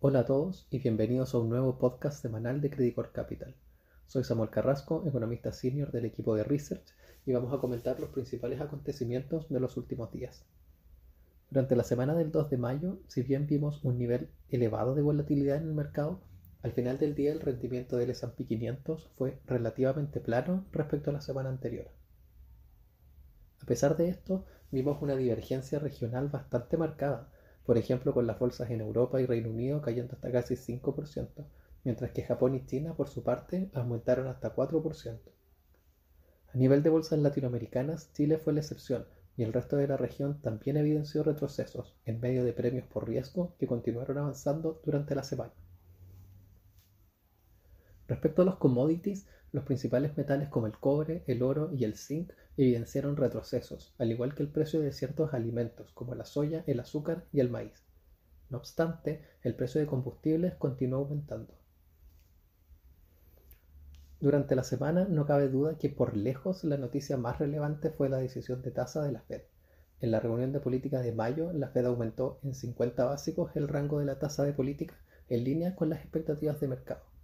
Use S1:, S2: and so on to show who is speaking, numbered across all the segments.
S1: Hola a todos y bienvenidos a un nuevo podcast semanal de Credicor Capital. Soy Samuel Carrasco, economista senior del equipo de Research y vamos a comentar los principales acontecimientos de los últimos días. Durante la semana del 2 de mayo, si bien vimos un nivel elevado de volatilidad en el mercado, al final del día el rendimiento del S&P 500 fue relativamente plano respecto a la semana anterior. A pesar de esto, vimos una divergencia regional bastante marcada, por ejemplo con las bolsas en Europa y Reino Unido cayendo hasta casi 5%, mientras que Japón y China por su parte aumentaron hasta 4%. A nivel de bolsas latinoamericanas, Chile fue la excepción y el resto de la región también evidenció retrocesos en medio de premios por riesgo que continuaron avanzando durante la semana. Respecto a los commodities, los principales metales como el cobre, el oro y el zinc evidenciaron retrocesos, al igual que el precio de ciertos alimentos como la soya, el azúcar y el maíz. No obstante, el precio de combustibles continuó aumentando. Durante la semana no cabe duda que por lejos la noticia más relevante fue la decisión de tasa de la Fed. En la reunión de política de mayo, la Fed aumentó en 50 básicos el rango de la tasa de política en línea con las expectativas de mercado.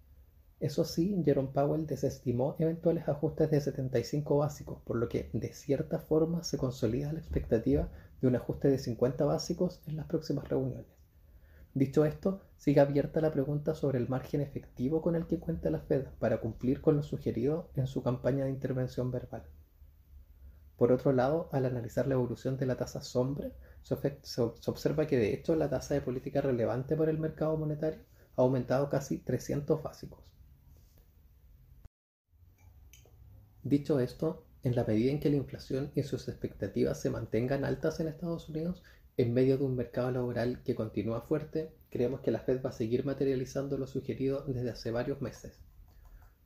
S1: Eso sí, Jerome Powell desestimó eventuales ajustes de 75 básicos, por lo que de cierta forma se consolida la expectativa de un ajuste de 50 básicos en las próximas reuniones. Dicho esto, sigue abierta la pregunta sobre el margen efectivo con el que cuenta la Fed para cumplir con lo sugerido en su campaña de intervención verbal. Por otro lado, al analizar la evolución de la tasa sombra, se observa que de hecho la tasa de política relevante para el mercado monetario ha aumentado casi 300 básicos. Dicho esto, en la medida en que la inflación y sus expectativas se mantengan altas en Estados Unidos, en medio de un mercado laboral que continúa fuerte, creemos que la Fed va a seguir materializando lo sugerido desde hace varios meses.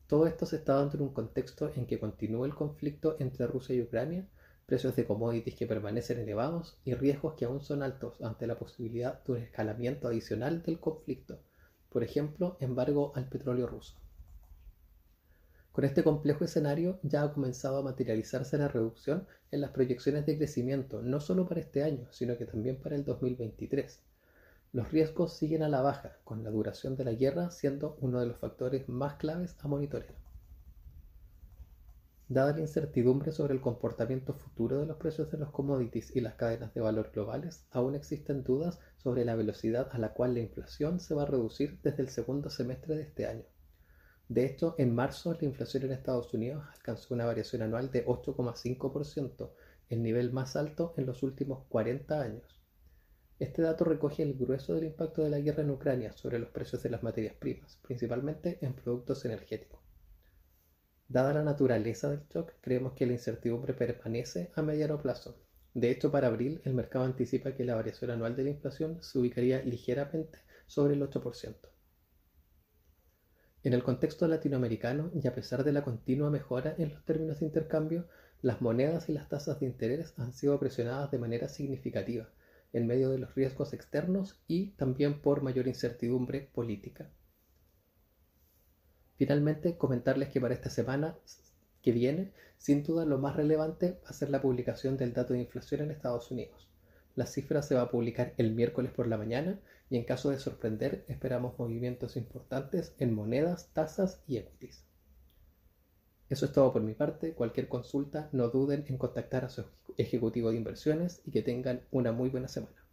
S1: Todo esto se está dando en un contexto en que continúa el conflicto entre Rusia y Ucrania, precios de commodities que permanecen elevados y riesgos que aún son altos ante la posibilidad de un escalamiento adicional del conflicto, por ejemplo, embargo al petróleo ruso. Con este complejo escenario ya ha comenzado a materializarse la reducción en las proyecciones de crecimiento, no solo para este año, sino que también para el 2023. Los riesgos siguen a la baja, con la duración de la guerra siendo uno de los factores más claves a monitorear. Dada la incertidumbre sobre el comportamiento futuro de los precios de los commodities y las cadenas de valor globales, aún existen dudas sobre la velocidad a la cual la inflación se va a reducir desde el segundo semestre de este año. De hecho, en marzo la inflación en Estados Unidos alcanzó una variación anual de 8,5%, el nivel más alto en los últimos 40 años. Este dato recoge el grueso del impacto de la guerra en Ucrania sobre los precios de las materias primas, principalmente en productos energéticos. Dada la naturaleza del shock, creemos que la incertidumbre permanece a mediano plazo. De hecho, para abril el mercado anticipa que la variación anual de la inflación se ubicaría ligeramente sobre el 8%. En el contexto latinoamericano, y a pesar de la continua mejora en los términos de intercambio, las monedas y las tasas de interés han sido presionadas de manera significativa, en medio de los riesgos externos y también por mayor incertidumbre política. Finalmente, comentarles que para esta semana que viene, sin duda lo más relevante va a ser la publicación del dato de inflación en Estados Unidos. La cifra se va a publicar el miércoles por la mañana y en caso de sorprender esperamos movimientos importantes en monedas, tasas y equities. Eso es todo por mi parte. Cualquier consulta, no duden en contactar a su ejecutivo de inversiones y que tengan una muy buena semana.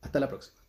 S1: Hasta la próxima.